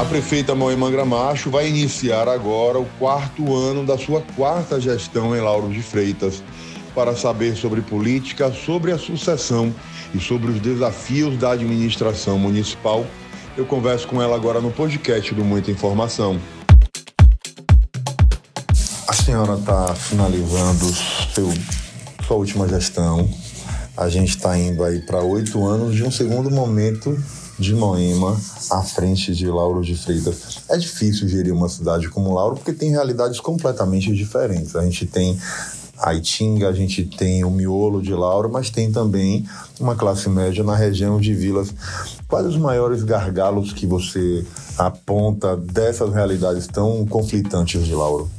A prefeita Moema Gramacho vai iniciar agora o quarto ano da sua quarta gestão em Lauro de Freitas para saber sobre política, sobre a sucessão e sobre os desafios da administração municipal. Eu converso com ela agora no podcast do Muita Informação. A senhora está finalizando seu, sua última gestão. A gente está indo aí para oito anos de um segundo momento de Moema à frente de Lauro de Freitas. É difícil gerir uma cidade como Lauro porque tem realidades completamente diferentes. A gente tem a Itinga, a gente tem o miolo de Lauro, mas tem também uma classe média na região de Vilas. Quais os maiores gargalos que você aponta dessas realidades tão conflitantes de Lauro?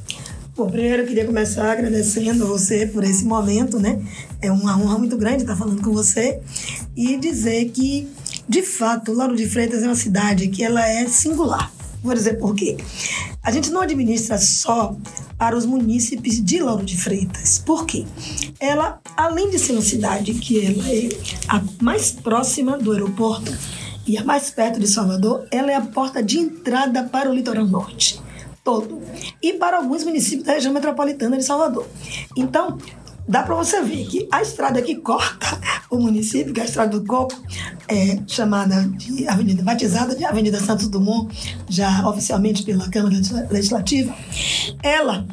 Bom, primeiro eu queria começar agradecendo você por esse momento, né? É uma honra muito grande estar falando com você e dizer que de fato, Lauro de Freitas é uma cidade que ela é singular. Vou dizer por quê. A gente não administra só para os munícipes de Lauro de Freitas. Por quê? Ela, além de ser uma cidade que ela é a mais próxima do aeroporto e a mais perto de Salvador, ela é a porta de entrada para o litoral norte todo e para alguns municípios da região metropolitana de Salvador. Então, dá para você ver que a estrada que corta o município, que é a Estrada do Coco, é chamada de Avenida Batizada de Avenida Santos Dumont, já oficialmente pela Câmara Legislativa, ela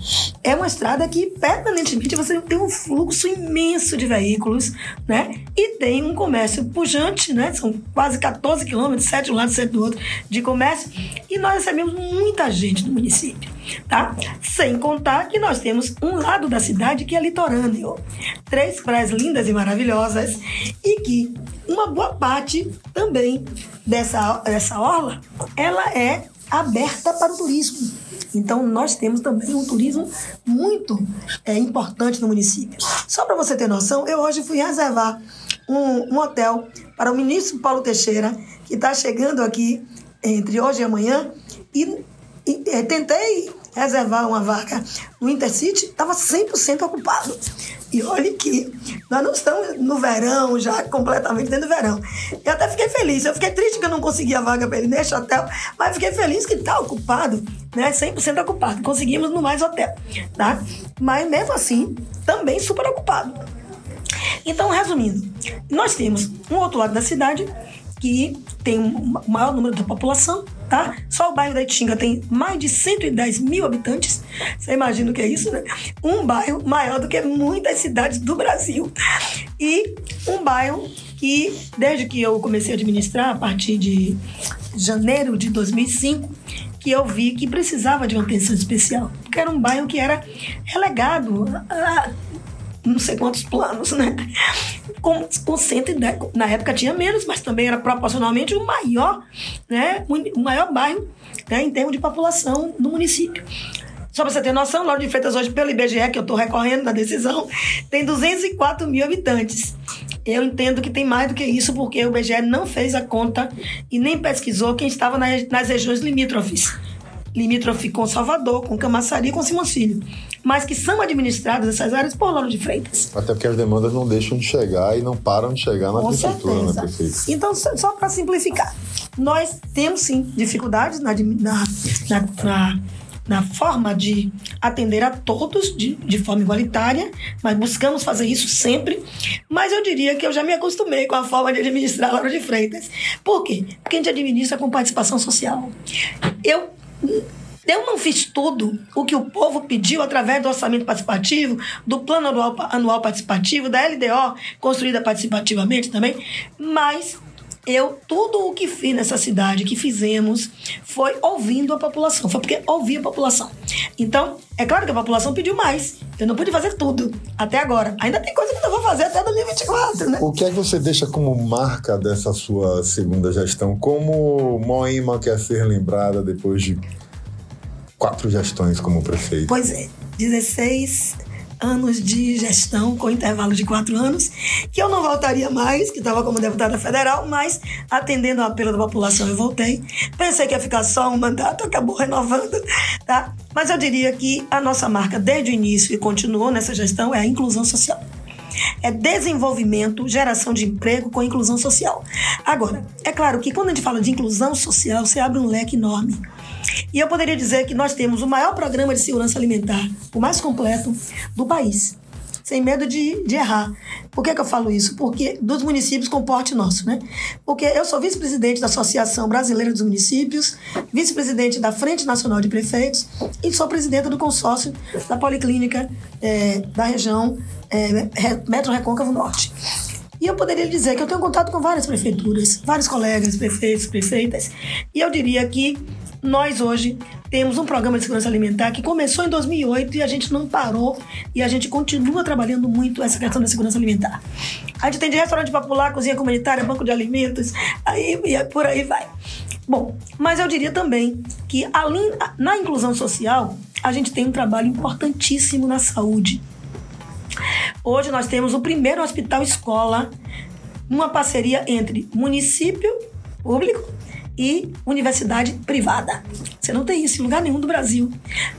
é uma estrada que permanentemente você tem um fluxo imenso de veículos, né? E tem um comércio pujante, né? São quase 14 quilômetros, sete de um lado, sete do outro, de comércio. E nós recebemos muita gente no município, tá? Sem contar que nós temos um lado da cidade que é litorâneo. Três praias lindas e maravilhosas e que uma boa parte também dessa, dessa orla, ela é aberta para o turismo. Então, nós temos também um turismo muito é, importante no município. Só para você ter noção, eu hoje fui reservar um, um hotel para o ministro Paulo Teixeira, que está chegando aqui entre hoje e amanhã, e, tentei reservar uma vaga no Intercity, estava 100% ocupado. E olhe que nós não estamos no verão, já completamente dentro do verão. Eu até fiquei feliz. Eu fiquei triste que eu não consegui a vaga para ele neste hotel, mas fiquei feliz que está ocupado, né? 100% ocupado. Conseguimos no mais hotel, tá? Mas mesmo assim, também super ocupado. Então, resumindo, nós temos um outro lado da cidade que tem um maior número da população, tá? Só o bairro da Itinga tem mais de 110 mil habitantes. Você imagina o que é isso, né? Um bairro maior do que muitas cidades do Brasil. E um bairro que, desde que eu comecei a administrar, a partir de janeiro de 2005, que eu vi que precisava de uma atenção especial. Porque era um bairro que era relegado a não sei quantos planos, né? Com, com 110, na época tinha menos, mas também era proporcionalmente o maior, né? O maior bairro né? em termos de população do município. Só para você ter noção, Lauro de Freitas hoje, pelo IBGE, que eu estou recorrendo na decisão, tem 204 mil habitantes. Eu entendo que tem mais do que isso, porque o IBGE não fez a conta e nem pesquisou quem estava nas, nas regiões limítrofes limítrofe com Salvador, com Camaçari, com Filho, mas que são administradas essas áreas por Lauro de Freitas. Até porque as demandas não deixam de chegar e não param de chegar na com prefeitura, né, prefeito? Então, só para simplificar, nós temos sim dificuldades na, na, na, na forma de atender a todos de, de forma igualitária, mas buscamos fazer isso sempre. Mas eu diria que eu já me acostumei com a forma de administrar Lauro de Freitas. Por quê? Porque a gente administra com participação social. Eu eu não fiz tudo o que o povo pediu através do orçamento participativo, do plano anual, anual participativo, da LDO, construída participativamente também, mas eu, tudo o que fiz nessa cidade, que fizemos, foi ouvindo a população, foi porque ouvi a população. Então, é claro que a população pediu mais. Eu não pude fazer tudo até agora. Ainda tem coisa que eu vou fazer até 2024, né? O que é que você deixa como marca dessa sua segunda gestão? Como Moima quer ser lembrada depois de quatro gestões como prefeito? Pois é, 16 anos de gestão, com intervalo de quatro anos, que eu não voltaria mais, que estava como deputada federal, mas atendendo ao apelo da população eu voltei. Pensei que ia ficar só um mandato, acabou renovando, tá? Mas eu diria que a nossa marca, desde o início e continuou nessa gestão, é a inclusão social. É desenvolvimento, geração de emprego com inclusão social. Agora, é claro que quando a gente fala de inclusão social, você abre um leque enorme. E eu poderia dizer que nós temos o maior programa de segurança alimentar, o mais completo do país sem medo de, de errar. Por que, que eu falo isso? Porque dos municípios com porte nosso, né? Porque eu sou vice-presidente da Associação Brasileira dos Municípios, vice-presidente da Frente Nacional de Prefeitos e sou presidenta do consórcio da Policlínica é, da região é, Metro Recôncavo Norte. E eu poderia dizer que eu tenho contato com várias prefeituras, vários colegas, prefeitos, prefeitas, e eu diria que nós hoje temos um programa de segurança alimentar que começou em 2008 e a gente não parou e a gente continua trabalhando muito essa questão da segurança alimentar. A gente tem de restaurante popular, cozinha comunitária, banco de alimentos, aí e por aí vai. Bom, mas eu diria também que além, na inclusão social, a gente tem um trabalho importantíssimo na saúde. Hoje nós temos o primeiro hospital escola numa parceria entre município público e universidade privada. Você não tem isso em lugar nenhum do Brasil.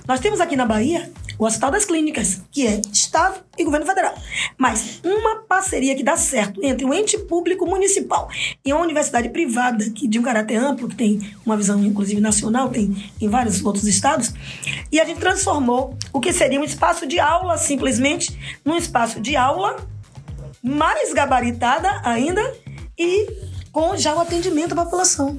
Nós temos aqui na Bahia o Hospital das Clínicas, que é Estado e Governo Federal. Mas uma parceria que dá certo entre um ente público municipal e uma universidade privada, que de um caráter amplo, que tem uma visão inclusive nacional, tem em vários outros estados, e a gente transformou o que seria um espaço de aula simplesmente num espaço de aula mais gabaritada ainda e com já o atendimento à população.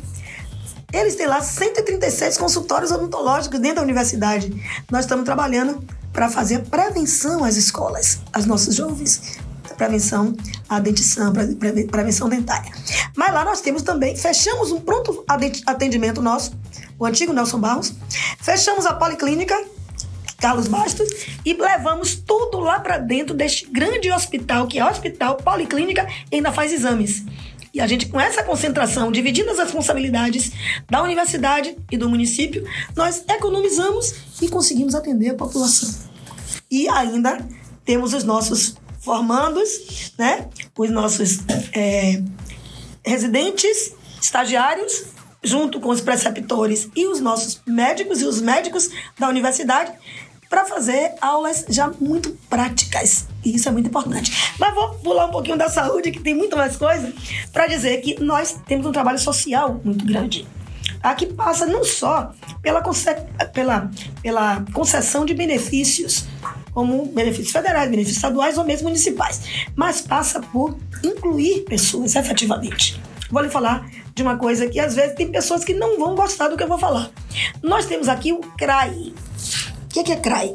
Eles têm lá 136 consultórios odontológicos dentro da universidade. Nós estamos trabalhando para fazer prevenção às escolas, aos nossos jovens. Prevenção à dentição, prevenção dentária. Mas lá nós temos também, fechamos um pronto atendimento nosso, o antigo Nelson Barros, fechamos a policlínica Carlos Bastos e levamos tudo lá para dentro deste grande hospital, que é Hospital Policlínica, e ainda faz exames. E a gente, com essa concentração, dividindo as responsabilidades da universidade e do município, nós economizamos e conseguimos atender a população. E ainda temos os nossos formandos, né? os nossos é, residentes, estagiários, junto com os preceptores e os nossos médicos e os médicos da universidade, para fazer aulas já muito práticas. E isso é muito importante. Mas vou pular um pouquinho da saúde, que tem muito mais coisa, para dizer que nós temos um trabalho social muito grande. Aqui passa não só pela, pela, pela concessão de benefícios, como benefícios federais, benefícios estaduais ou mesmo municipais, mas passa por incluir pessoas efetivamente. Vou lhe falar de uma coisa que às vezes tem pessoas que não vão gostar do que eu vou falar. Nós temos aqui o CRAI, o que, que é CRAI?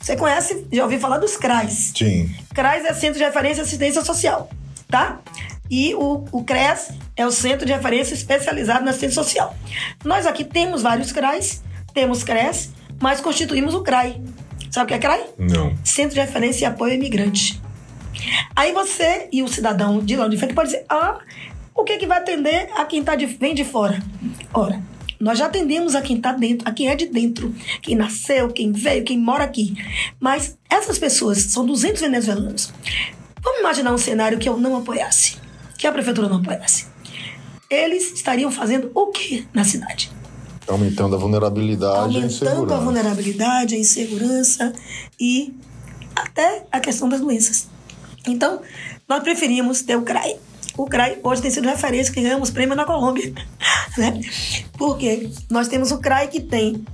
Você conhece, já ouviu falar dos CRAs? Sim. CRAs é Centro de Referência e Assistência Social, tá? E o, o CRES é o Centro de Referência Especializado na Assistência Social. Nós aqui temos vários CRAs, temos CRES, mas constituímos o CRAI. Sabe o que é CRAI? Não. Centro de Referência e Apoio ao Imigrante. Aí você e o cidadão de lá de frente pode dizer, ah, o que, que vai atender a quem tá de, vem de fora? Ora, nós já atendemos a quem está dentro, a quem é de dentro, quem nasceu, quem veio, quem mora aqui. Mas essas pessoas, são 200 venezuelanos. Vamos imaginar um cenário que eu não apoiasse, que a prefeitura não apoiasse. Eles estariam fazendo o que na cidade? Aumentando a vulnerabilidade Aumentando a, a vulnerabilidade, a insegurança e até a questão das doenças. Então, nós preferimos ter o CRAI, o CRAI hoje tem sido referência que ganhamos prêmio na Colômbia. Né? Porque nós temos o CRAI que tem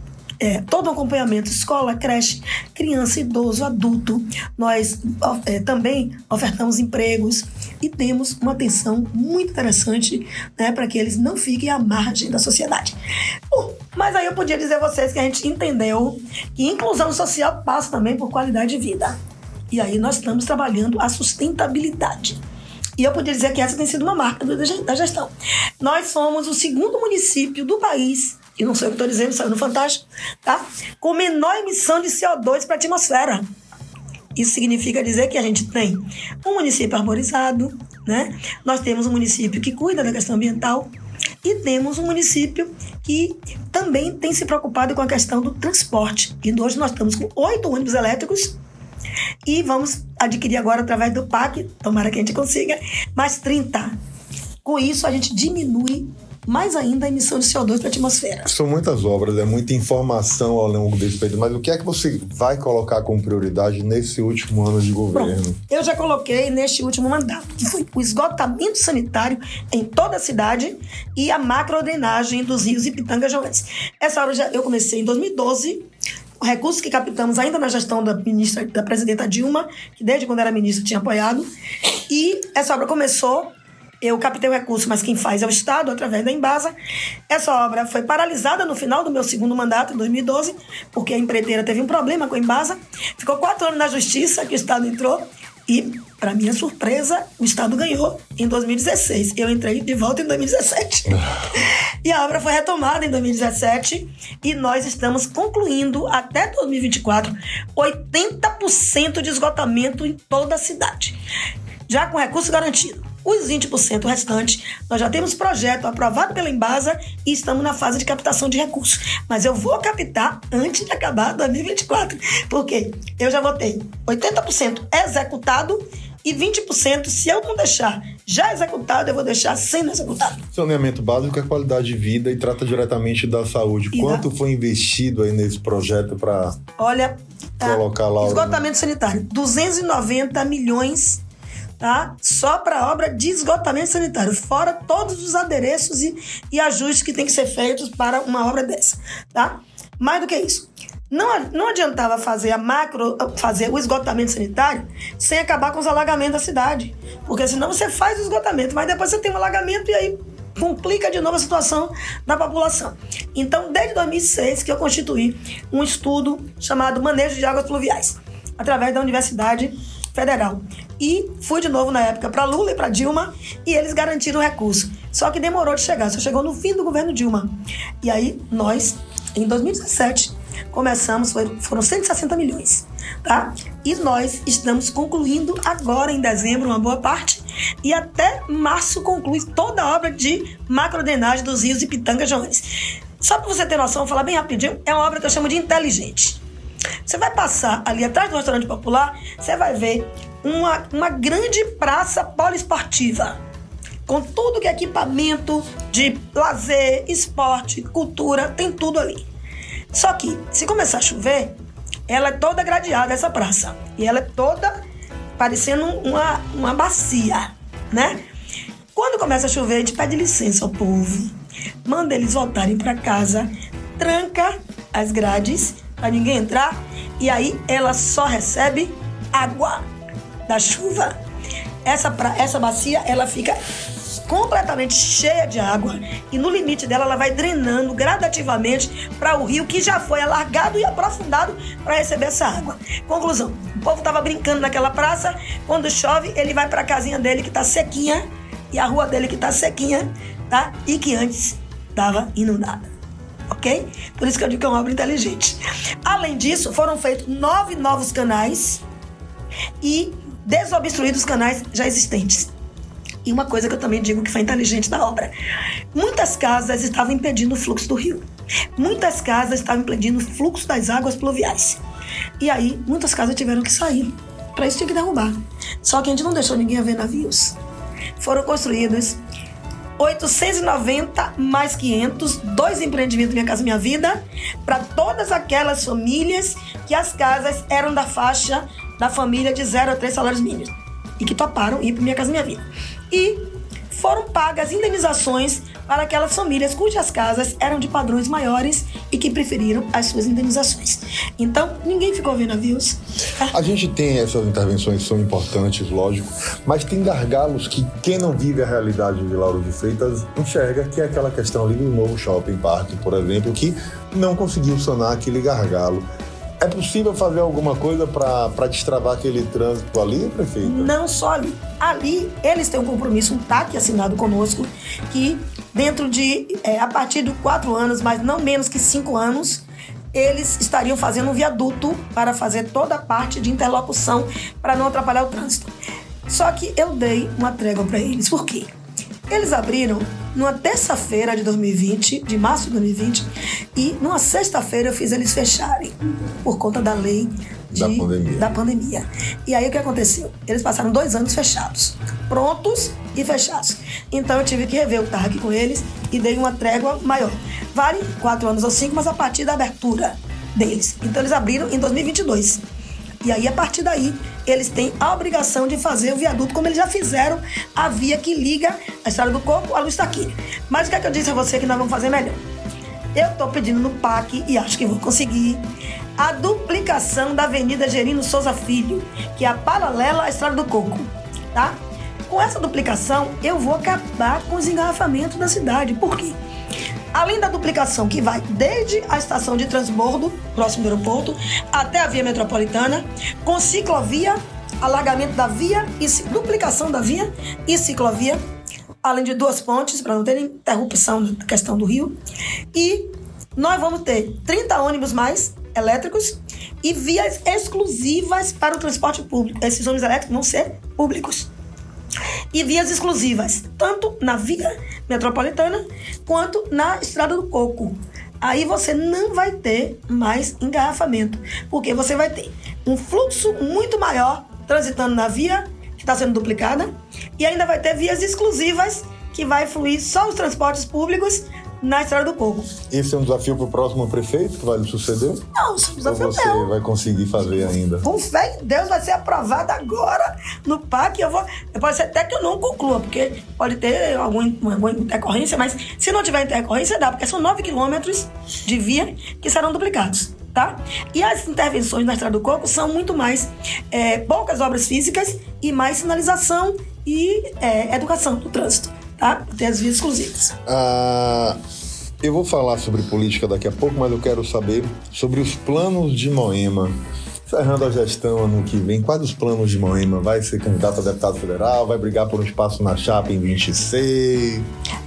é, todo o acompanhamento, escola, creche, criança, idoso, adulto. Nós é, também ofertamos empregos e temos uma atenção muito interessante né, para que eles não fiquem à margem da sociedade. Mas aí eu podia dizer a vocês que a gente entendeu que inclusão social passa também por qualidade de vida. E aí nós estamos trabalhando a sustentabilidade. E eu poderia dizer que essa tem sido uma marca da gestão. Nós somos o segundo município do país, e não sei o que estou dizendo, saiu no Fantástico, tá? com menor emissão de CO2 para a atmosfera. Isso significa dizer que a gente tem um município arborizado, né? nós temos um município que cuida da questão ambiental, e temos um município que também tem se preocupado com a questão do transporte. E hoje nós estamos com oito ônibus elétricos e vamos adquirir agora através do PAC, tomara que a gente consiga, mais 30. Com isso, a gente diminui mais ainda a emissão de CO2 para a atmosfera. São muitas obras, é muita informação ao longo desse período, mas o que é que você vai colocar como prioridade nesse último ano de governo? Pronto, eu já coloquei neste último mandato, que foi o esgotamento sanitário em toda a cidade e a macrodrenagem dos rios e pitangas. Essa obra já, eu comecei em 2012, recursos que captamos ainda na gestão da ministra, da presidenta Dilma, que desde quando era ministra tinha apoiado. E essa obra começou eu captei o recurso, mas quem faz é o Estado, através da Embasa. Essa obra foi paralisada no final do meu segundo mandato, em 2012, porque a empreiteira teve um problema com a Embasa. Ficou quatro anos na Justiça, que o Estado entrou. E, para minha surpresa, o Estado ganhou em 2016. Eu entrei de volta em 2017. e a obra foi retomada em 2017. E nós estamos concluindo, até 2024, 80% de esgotamento em toda a cidade. Já com recurso garantido. Os 20% restantes, nós já temos projeto aprovado pela Embasa e estamos na fase de captação de recursos. Mas eu vou captar antes de acabar 2024, porque eu já vou ter 80% executado e 20%, se eu não deixar já executado, eu vou deixar sendo executado. Saneamento básico é qualidade de vida e trata diretamente da saúde. E Quanto da... foi investido aí nesse projeto para Olha, colocar lá esgotamento sanitário, 290 milhões tá? Só para obra de esgotamento sanitário, fora todos os adereços e, e ajustes que tem que ser feitos para uma obra dessa, tá? Mais do que isso, não, não adiantava fazer a macro, fazer o esgotamento sanitário sem acabar com os alagamentos da cidade. Porque senão você faz o esgotamento, mas depois você tem um alagamento e aí complica de novo a situação da população. Então, desde 2006 que eu constituí um estudo chamado Manejo de Águas Pluviais, através da Universidade Federal. E fui de novo na época para Lula e para Dilma e eles garantiram o recurso. Só que demorou de chegar, só chegou no fim do governo Dilma. E aí nós, em 2017, começamos, foram 160 milhões, tá? E nós estamos concluindo agora em dezembro uma boa parte e até março conclui toda a obra de macrodenagem dos rios de Pitanga Jones. Só para você ter noção, vou falar bem rapidinho, é uma obra que eu chamo de inteligente. Você vai passar ali atrás do restaurante popular, você vai ver uma, uma grande praça poliesportiva. Com tudo que é equipamento de lazer, esporte, cultura, tem tudo ali. Só que, se começar a chover, ela é toda gradeada, essa praça. E ela é toda parecendo uma, uma bacia, né? Quando começa a chover, a gente pede licença ao povo, manda eles voltarem para casa, tranca as grades para ninguém entrar e aí ela só recebe água da chuva. Essa, pra, essa bacia ela fica completamente cheia de água e no limite dela ela vai drenando gradativamente para o rio que já foi alargado e aprofundado para receber essa água. Conclusão: o povo estava brincando naquela praça, quando chove ele vai para a casinha dele que está sequinha e a rua dele que está sequinha, tá? E que antes estava inundada ok? Por isso que eu digo que é uma obra inteligente. Além disso, foram feitos nove novos canais e desobstruídos canais já existentes. E uma coisa que eu também digo que foi inteligente da obra: muitas casas estavam impedindo o fluxo do rio. Muitas casas estavam impedindo o fluxo das águas pluviais. E aí, muitas casas tiveram que sair. Para isso tinha que derrubar. Só que a gente não deixou ninguém ver navios. Foram construídos 890 mais 500, dois empreendimentos Minha Casa Minha Vida, para todas aquelas famílias que as casas eram da faixa da família de 0 a 3 salários mínimos e que toparam ir para Minha Casa Minha Vida. E foram pagas indenizações para aquelas famílias cujas casas eram de padrões maiores e que preferiram as suas indenizações. Então, ninguém ficou vendo navios. A gente tem essas intervenções são importantes, lógico, mas tem gargalos que quem não vive a realidade de Lauro de Freitas enxerga que é aquela questão ali do novo shopping park, por exemplo, que não conseguiu sanar aquele gargalo. É possível fazer alguma coisa para destravar aquele trânsito ali, prefeito? Não só ali. Ali, eles têm um compromisso, um TAC assinado conosco, que dentro de, é, a partir de quatro anos, mas não menos que cinco anos, eles estariam fazendo um viaduto para fazer toda a parte de interlocução para não atrapalhar o trânsito. Só que eu dei uma trégua para eles. Por quê? Eles abriram numa terça-feira de 2020, de março de 2020, e numa sexta-feira eu fiz eles fecharem por conta da lei de, da, pandemia. da pandemia. E aí o que aconteceu? Eles passaram dois anos fechados, prontos e fechasse. Então eu tive que rever o TARC com eles e dei uma trégua maior. Vale quatro anos ou cinco, mas a partir da abertura deles. Então eles abriram em 2022. E aí, a partir daí, eles têm a obrigação de fazer o viaduto, como eles já fizeram a via que liga a Estrada do Corpo, a luz está aqui. Mas o que, é que eu disse a você que nós vamos fazer melhor? Eu estou pedindo no PAC, e acho que vou conseguir, a duplicação da Avenida Gerino Souza Filho, que é a paralela à Estrada do Coco, tá? Com essa duplicação, eu vou acabar com os engarrafamentos da cidade. Por quê? Além da duplicação que vai desde a estação de transbordo, próximo do aeroporto, até a via metropolitana, com ciclovia, alagamento da via e duplicação da via e ciclovia, além de duas pontes para não ter interrupção da questão do rio. E nós vamos ter 30 ônibus mais elétricos e vias exclusivas para o transporte público. Esses ônibus elétricos vão ser públicos e vias exclusivas, tanto na via metropolitana quanto na Estrada do Coco. Aí você não vai ter mais engarrafamento, porque você vai ter um fluxo muito maior transitando na via que está sendo duplicada e ainda vai ter vias exclusivas que vai fluir só os transportes públicos na Estrada do Coco. Esse é um desafio para o próximo prefeito que vai lhe suceder? Não, isso é um desafio Ou você meu. vai conseguir fazer ainda? Com fé em Deus vai ser aprovado agora no PAC. Eu vou, pode ser até que eu não conclua, porque pode ter alguma, alguma intercorrência, mas se não tiver intercorrência, dá, porque são 9 quilômetros de via que serão duplicados. Tá? E as intervenções na Estrada do Coco são muito mais é, poucas obras físicas e mais sinalização e é, educação do trânsito, tá? Tem as vias exclusivas. Ah, eu vou falar sobre política daqui a pouco, mas eu quero saber sobre os planos de Moema. Encerrando a gestão ano que vem, quais os planos de Moema? Vai ser candidato a deputado federal? Vai brigar por um espaço na chapa em 26?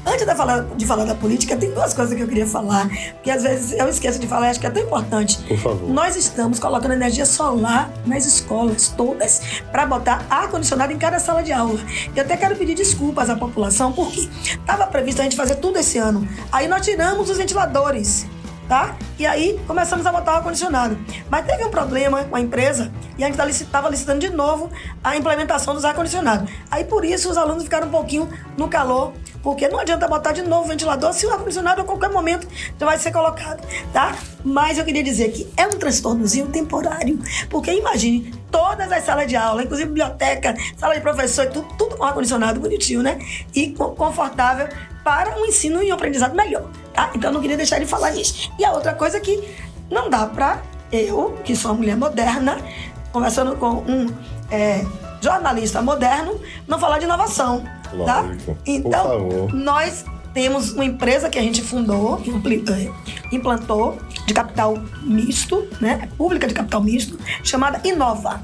Antes de falar, de falar da política, tem duas coisas que eu queria falar, porque às vezes eu esqueço de falar, acho que é tão importante. Por favor. Nós estamos colocando energia solar nas escolas todas para botar ar-condicionado em cada sala de aula. Eu até quero pedir desculpas à população, porque estava previsto a gente fazer tudo esse ano. Aí nós tiramos os ventiladores. Tá? E aí começamos a botar o ar-condicionado. Mas teve um problema com a empresa e a gente estava licitando de novo a implementação dos ar-condicionados. Aí por isso os alunos ficaram um pouquinho no calor, porque não adianta botar de novo o ventilador se o ar-condicionado a qualquer momento já vai ser colocado, tá? Mas eu queria dizer que é um transtornozinho temporário, porque imagine todas as salas de aula, inclusive biblioteca, sala de professor, tudo, tudo com ar-condicionado bonitinho, né? E confortável para um ensino e um aprendizado melhor, tá? Então eu não queria deixar de falar nisso. E a outra coisa que não dá para eu, que sou uma mulher moderna, conversando com um é, jornalista moderno, não falar de inovação, tá? Lógico. Então, Por favor. nós temos uma empresa que a gente fundou, eh, implantou, de capital misto, né? Pública de capital misto, chamada Inova,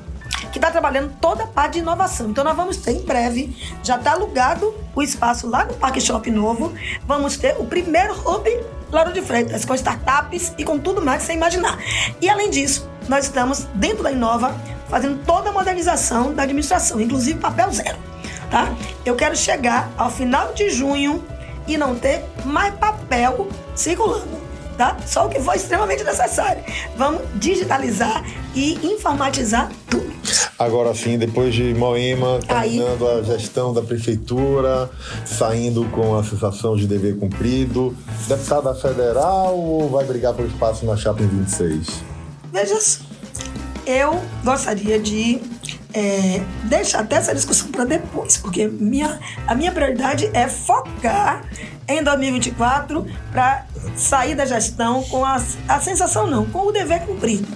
que está trabalhando toda a parte de inovação. Então, nós vamos ter em breve, já está alugado o espaço lá no Parque Shop Novo, vamos ter o primeiro hub Lauro de Freitas, com startups e com tudo mais que você imaginar. E além disso, nós estamos dentro da Inova fazendo toda a modernização da administração, inclusive papel zero tá? Eu quero chegar ao final de junho e não ter mais papel circulando, tá? Só o que for extremamente necessário. Vamos digitalizar e informatizar tudo. Agora sim, depois de Moema, Aí- terminando a gestão da prefeitura, saindo com a sensação de dever cumprido, deputada federal ou vai brigar por espaço na chapa em 26? Veja só, eu gostaria de é, deixar até essa discussão para depois, porque minha, a minha prioridade é focar em 2024 para sair da gestão com a, a sensação, não, com o dever cumprido.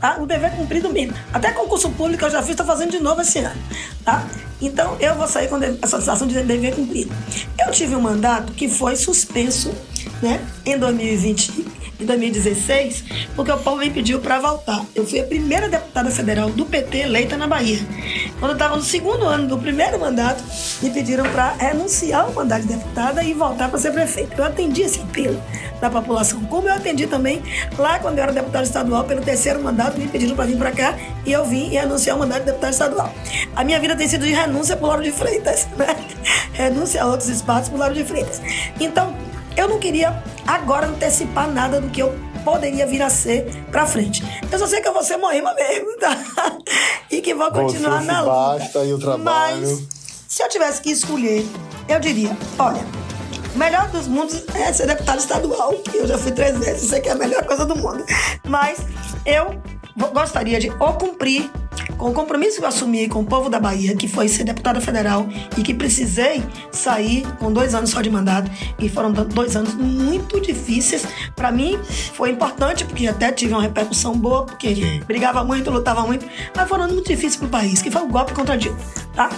Tá? O dever cumprido mesmo. Até concurso público eu já fiz, estou fazendo de novo esse ano. Tá? Então eu vou sair com essa sensação de dever cumprido. Eu tive um mandato que foi suspenso né, em 2020 em 2016, porque o povo me pediu para voltar. Eu fui a primeira deputada federal do PT eleita na Bahia. Quando eu estava no segundo ano do primeiro mandato, me pediram para renunciar ao mandato de deputada e voltar para ser prefeita. Eu atendi esse apelo da população, como eu atendi também lá quando eu era deputada estadual pelo terceiro mandato, me pediram para vir para cá e eu vim e renunciar ao mandato de deputada estadual. A minha vida tem sido de renúncia por Lauro de Freitas, né? renúncia a outros espaços por Lauro de Freitas. Então, eu não queria agora antecipar nada do que eu poderia vir a ser pra frente. Eu só sei que eu vou ser Moema mesmo, tá? E que vou continuar Você na luta. basta e o trabalho. Mas se eu tivesse que escolher, eu diria: olha, o melhor dos mundos é ser deputado estadual. Eu já fui três vezes, sei que é a melhor coisa do mundo. Mas eu gostaria de ou cumprir com o compromisso que eu assumi com o povo da Bahia, que foi ser deputada federal e que precisei sair com dois anos só de mandato, e foram dois anos muito difíceis. Para mim, foi importante, porque até tive uma repercussão boa, porque Sim. brigava muito, lutava muito, mas foram anos muito difíceis para o país, que foi o um golpe contra a Dilma, tá?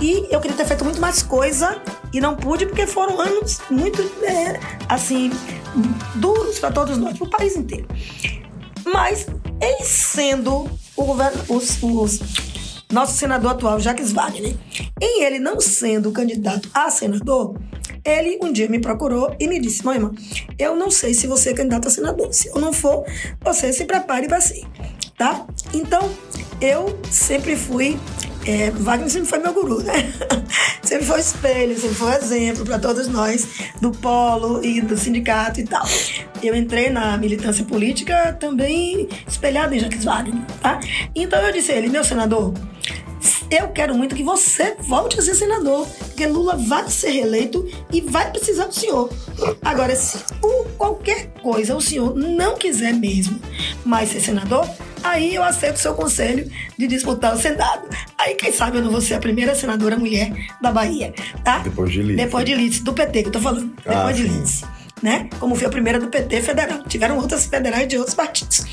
E eu queria ter feito muito mais coisa e não pude porque foram anos muito, é, assim, duros para todos nós, para o país inteiro. Mas, em sendo o governo, os, os, nosso senador atual, Jacques Wagner, em ele não sendo candidato a senador, ele um dia me procurou e me disse: Mãe, eu não sei se você é candidato a senador. Se eu não for, você se prepare para ser, tá? Então, eu sempre fui é, Wagner sempre foi meu guru, né? sempre foi espelho, sempre foi exemplo para todos nós do polo e do sindicato e tal. Eu entrei na militância política também espelhada em Jacques Wagner, tá? Então eu disse a ele, meu senador, eu quero muito que você volte a ser senador, porque Lula vai ser reeleito e vai precisar do senhor. Agora, se por qualquer coisa o senhor não quiser mesmo mais ser senador, aí eu aceito o seu conselho de disputar o Senado. Aí, quem sabe, eu não vou ser a primeira senadora mulher da Bahia, tá? Depois de Lídice. Depois de Lídice, do PT que eu tô falando. Ah, Depois de Lídice né? Como foi a primeira do PT federal. Tiveram outras federais de outros partidos.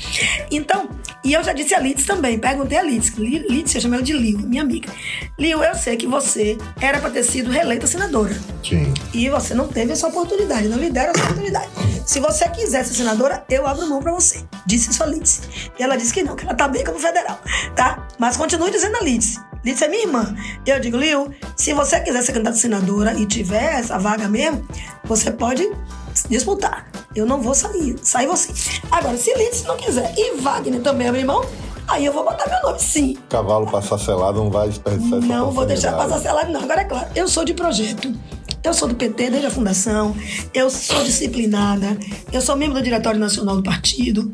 Então, e eu já disse a Lides também, perguntei a Lides, Lides, eu chamo ela de Liu, minha amiga. Liu, eu sei que você era para ter sido reeleita senadora. Sim. E você não teve essa oportunidade, não lhe deram essa oportunidade. Se você quiser ser senadora, eu abro mão para você. Disse isso a Lides. E ela disse que não, que ela tá bem como federal, tá? Mas continue dizendo a Lides. Lides é minha irmã. Eu digo, Liu, se você quiser ser candidata senadora e tiver essa vaga mesmo, você pode disputar. Eu não vou sair, sai você. Agora, se Lídice não quiser e Wagner também abrir mão, aí eu vou botar meu nome, sim. Cavalo passar selado não vai desperdiçar essa Não vou deixar passar selado, não. Agora, é claro, eu sou de projeto. Eu sou do PT desde a fundação, eu sou disciplinada, eu sou membro do Diretório Nacional do Partido,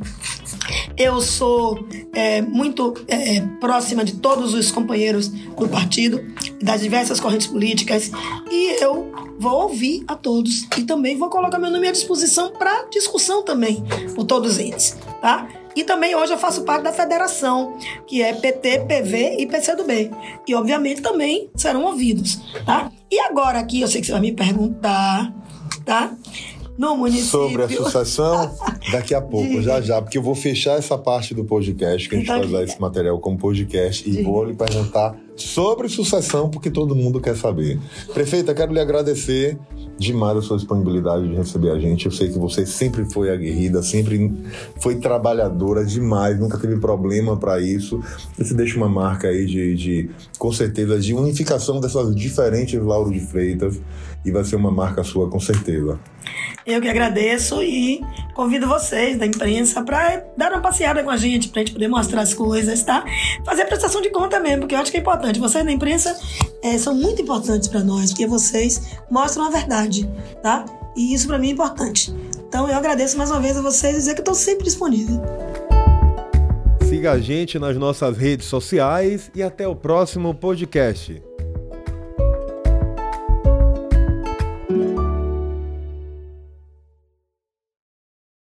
eu sou é, muito é, próxima de todos os companheiros do partido, das diversas correntes políticas, e eu vou ouvir a todos e também vou colocar meu nome à disposição para discussão também por todos eles, tá? E também hoje eu faço parte da federação, que é PT, PV e PCdoB. E obviamente também serão ouvidos, tá? E agora aqui, eu sei que você vai me perguntar, tá? No município. Sobre a sucessão, daqui a pouco, já já, porque eu vou fechar essa parte do podcast, que a gente então, vai usar esse material como podcast, e vou lhe perguntar sobre sucessão, porque todo mundo quer saber. Prefeita, quero lhe agradecer demais a sua disponibilidade de receber a gente. Eu sei que você sempre foi aguerrida, sempre foi trabalhadora demais, nunca teve problema para isso. Você deixa uma marca aí de, de, com certeza, de unificação dessas diferentes Lauro de Freitas e vai ser uma marca sua, com certeza. Eu que agradeço e convido vocês da imprensa para dar uma passeada com a gente, para a gente poder mostrar as coisas, tá? Fazer prestação de conta mesmo, porque eu acho que é importante. Vocês da imprensa é, são muito importantes para nós, porque vocês mostram a verdade, tá? E isso para mim é importante. Então eu agradeço mais uma vez a vocês e dizer que estou sempre disponível. Siga a gente nas nossas redes sociais e até o próximo podcast.